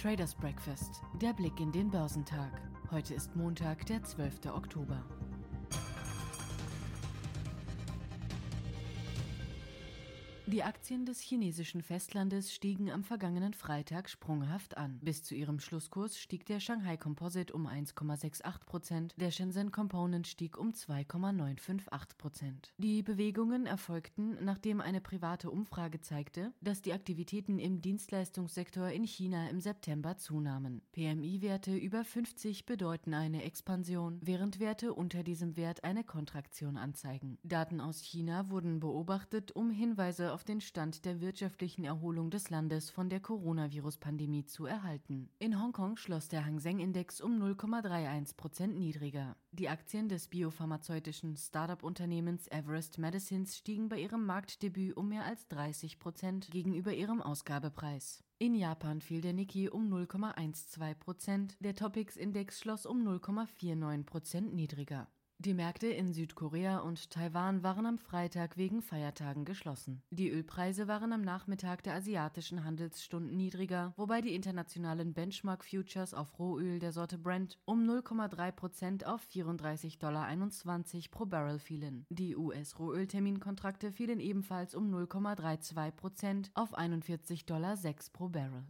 Traders Breakfast, der Blick in den Börsentag. Heute ist Montag, der 12. Oktober. Die Aktien des chinesischen Festlandes stiegen am vergangenen Freitag sprunghaft an. Bis zu ihrem Schlusskurs stieg der Shanghai Composite um 1,68 Prozent, der Shenzhen Component stieg um 2,958 Prozent. Die Bewegungen erfolgten, nachdem eine private Umfrage zeigte, dass die Aktivitäten im Dienstleistungssektor in China im September zunahmen. PMI-Werte über 50 bedeuten eine Expansion, während Werte unter diesem Wert eine Kontraktion anzeigen. Daten aus China wurden beobachtet, um Hinweise auf auf den Stand der wirtschaftlichen Erholung des Landes von der Coronavirus-Pandemie zu erhalten. In Hongkong schloss der Hang Seng-Index um 0,31 Prozent niedriger. Die Aktien des biopharmazeutischen Startup-Unternehmens Everest Medicines stiegen bei ihrem Marktdebüt um mehr als 30 Prozent gegenüber ihrem Ausgabepreis. In Japan fiel der Nikkei um 0,12 Prozent, der Topix-Index schloss um 0,49 Prozent niedriger. Die Märkte in Südkorea und Taiwan waren am Freitag wegen Feiertagen geschlossen. Die Ölpreise waren am Nachmittag der asiatischen Handelsstunden niedriger, wobei die internationalen Benchmark Futures auf Rohöl der Sorte Brent um 0,3 Prozent auf 34,21 Dollar pro Barrel fielen. Die US-Rohölterminkontrakte fielen ebenfalls um 0,32 Prozent auf 41,06 Dollar pro Barrel.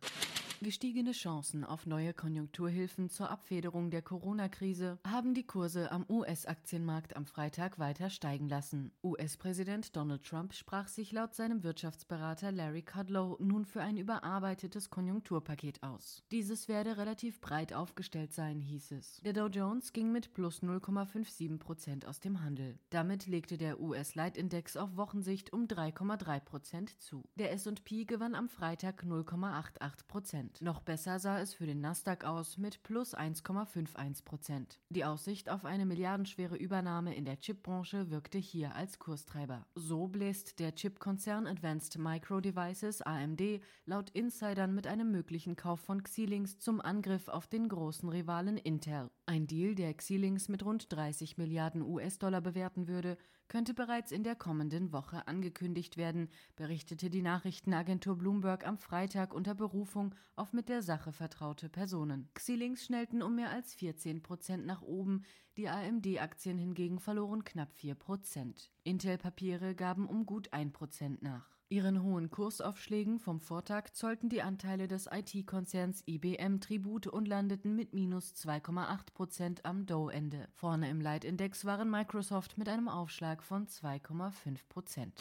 Gestiegene Chancen auf neue Konjunkturhilfen zur Abfederung der Corona-Krise haben die Kurse am US-Aktienmarkt am Freitag weiter steigen lassen. US-Präsident Donald Trump sprach sich laut seinem Wirtschaftsberater Larry Kudlow nun für ein überarbeitetes Konjunkturpaket aus. Dieses werde relativ breit aufgestellt sein, hieß es. Der Dow Jones ging mit plus 0,57 Prozent aus dem Handel. Damit legte der US-Leitindex auf Wochensicht um 3,3 Prozent zu. Der S&P gewann am Freitag 0,88 Prozent. Prozent. Noch besser sah es für den Nasdaq aus mit plus 1,51 Prozent. Die Aussicht auf eine milliardenschwere Übernahme in der Chipbranche wirkte hier als Kurstreiber. So bläst der Chipkonzern Advanced Micro Devices AMD laut Insidern mit einem möglichen Kauf von Xilinx zum Angriff auf den großen Rivalen Intel. Ein Deal, der Xilinx mit rund 30 Milliarden US-Dollar bewerten würde, könnte bereits in der kommenden Woche angekündigt werden, berichtete die Nachrichtenagentur Bloomberg am Freitag unter Berufung auf mit der Sache vertraute Personen. Xilinx schnellten um mehr als 14 Prozent nach oben, die AMD-Aktien hingegen verloren knapp 4 Prozent. Intel-Papiere gaben um gut 1 Prozent nach. Ihren hohen Kursaufschlägen vom Vortag zollten die Anteile des IT-Konzerns IBM Tribut und landeten mit minus 2,8 Prozent am Dow-Ende. Vorne im Leitindex waren Microsoft mit einem Aufschlag von 2,5 Prozent.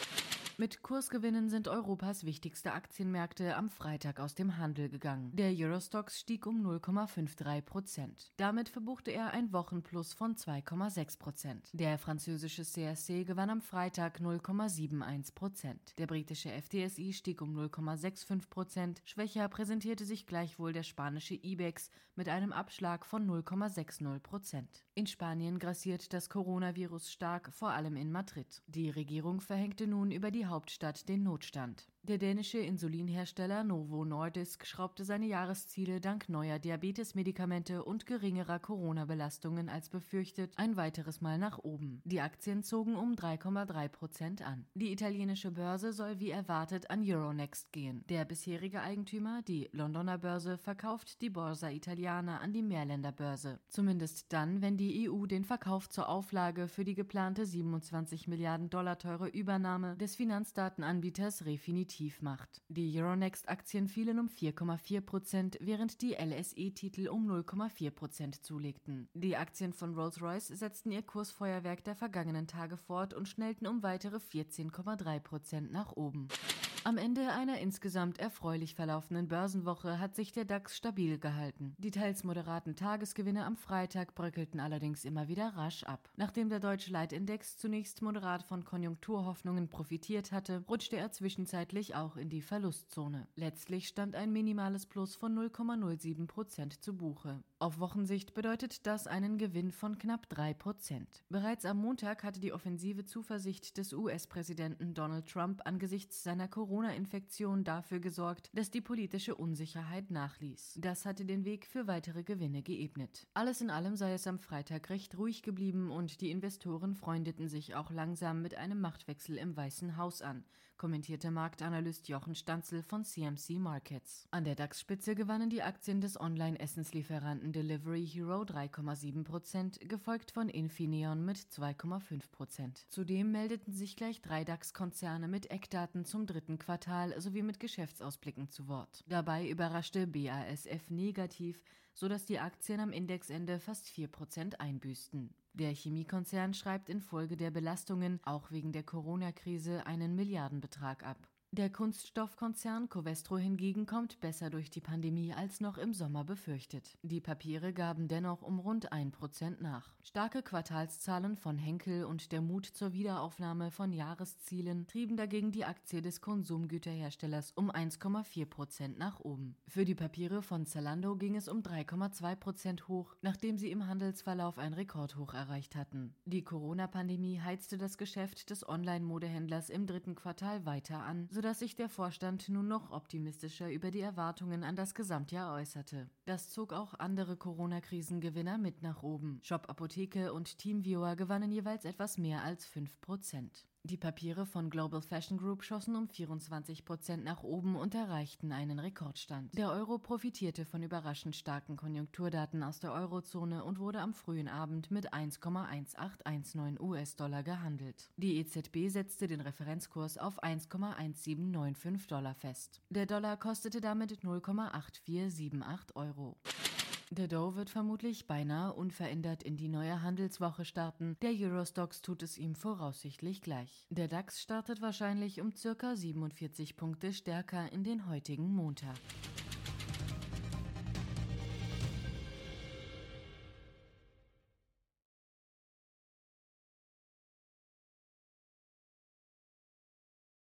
Mit Kursgewinnen sind Europas wichtigste Aktienmärkte am Freitag aus dem Handel gegangen. Der Eurostox stieg um 0,53 Prozent. Damit verbuchte er ein Wochenplus von 2,6 Prozent. Der französische CAC gewann am Freitag 0,71 Prozent. Der britische FTSI stieg um 0,65 Prozent. Schwächer präsentierte sich gleichwohl der spanische IBEX mit einem Abschlag von 0,60 Prozent. In Spanien grassiert das Coronavirus stark, vor allem in Madrid. Die Regierung verhängte nun über die Hauptstadt den Notstand. Der dänische Insulinhersteller Novo Nordisk schraubte seine Jahresziele dank neuer Diabetesmedikamente und geringerer Corona-Belastungen als befürchtet ein weiteres Mal nach oben. Die Aktien zogen um 3,3 Prozent an. Die italienische Börse soll wie erwartet an Euronext gehen. Der bisherige Eigentümer, die Londoner Börse, verkauft die Borsa Italiana an die Mehrländer Börse. Zumindest dann, wenn die EU den Verkauf zur Auflage für die geplante 27 Milliarden Dollar teure Übernahme des Finanzdatenanbieters Refinitiv tief macht. Die Euronext-Aktien fielen um 4,4 Prozent, während die LSE-Titel um 0,4 Prozent zulegten. Die Aktien von Rolls-Royce setzten ihr Kursfeuerwerk der vergangenen Tage fort und schnellten um weitere 14,3 Prozent nach oben. Am Ende einer insgesamt erfreulich verlaufenden Börsenwoche hat sich der DAX stabil gehalten. Die teils moderaten Tagesgewinne am Freitag bröckelten allerdings immer wieder rasch ab. Nachdem der deutsche Leitindex zunächst moderat von Konjunkturhoffnungen profitiert hatte, rutschte er zwischenzeitlich auch in die Verlustzone. Letztlich stand ein minimales Plus von 0,07 Prozent zu Buche. Auf Wochensicht bedeutet das einen Gewinn von knapp drei Prozent. Bereits am Montag hatte die offensive Zuversicht des US-Präsidenten Donald Trump angesichts seiner Corona-Infektion dafür gesorgt, dass die politische Unsicherheit nachließ. Das hatte den Weg für weitere Gewinne geebnet. Alles in allem sei es am Freitag recht ruhig geblieben und die Investoren freundeten sich auch langsam mit einem Machtwechsel im Weißen Haus an. Kommentierte Marktanalyst Jochen Stanzel von CMC Markets. An der DAX-Spitze gewannen die Aktien des Online-Essenslieferanten Delivery Hero 3,7 Prozent, gefolgt von Infineon mit 2,5 Prozent. Zudem meldeten sich gleich drei DAX-Konzerne mit Eckdaten zum dritten Quartal sowie mit Geschäftsausblicken zu Wort. Dabei überraschte BASF negativ, sodass die Aktien am Indexende fast 4 Prozent einbüßten. Der Chemiekonzern schreibt infolge der Belastungen, auch wegen der Corona-Krise, einen Milliardenbetrag ab. Der Kunststoffkonzern Covestro hingegen kommt besser durch die Pandemie als noch im Sommer befürchtet. Die Papiere gaben dennoch um rund ein Prozent nach. Starke Quartalszahlen von Henkel und der Mut zur Wiederaufnahme von Jahreszielen trieben dagegen die Aktie des Konsumgüterherstellers um 1,4 Prozent nach oben. Für die Papiere von Zalando ging es um 3,2 Prozent hoch, nachdem sie im Handelsverlauf ein Rekordhoch erreicht hatten. Die Corona-Pandemie heizte das Geschäft des Online-Modehändlers im dritten Quartal weiter an, sodass sich der Vorstand nun noch optimistischer über die Erwartungen an das Gesamtjahr äußerte. Das zog auch andere Corona-Krisengewinner mit nach oben. Shop Apotheke und Teamviewer gewannen jeweils etwas mehr als 5 Prozent. Die Papiere von Global Fashion Group schossen um 24 Prozent nach oben und erreichten einen Rekordstand. Der Euro profitierte von überraschend starken Konjunkturdaten aus der Eurozone und wurde am frühen Abend mit 1,1819 US-Dollar gehandelt. Die EZB setzte den Referenzkurs auf 1,1795 Dollar fest. Der Dollar kostete damit 0,8478 Euro. Der Dow wird vermutlich beinahe unverändert in die neue Handelswoche starten. Der Eurostox tut es ihm voraussichtlich gleich. Der DAX startet wahrscheinlich um circa 47 Punkte stärker in den heutigen Montag.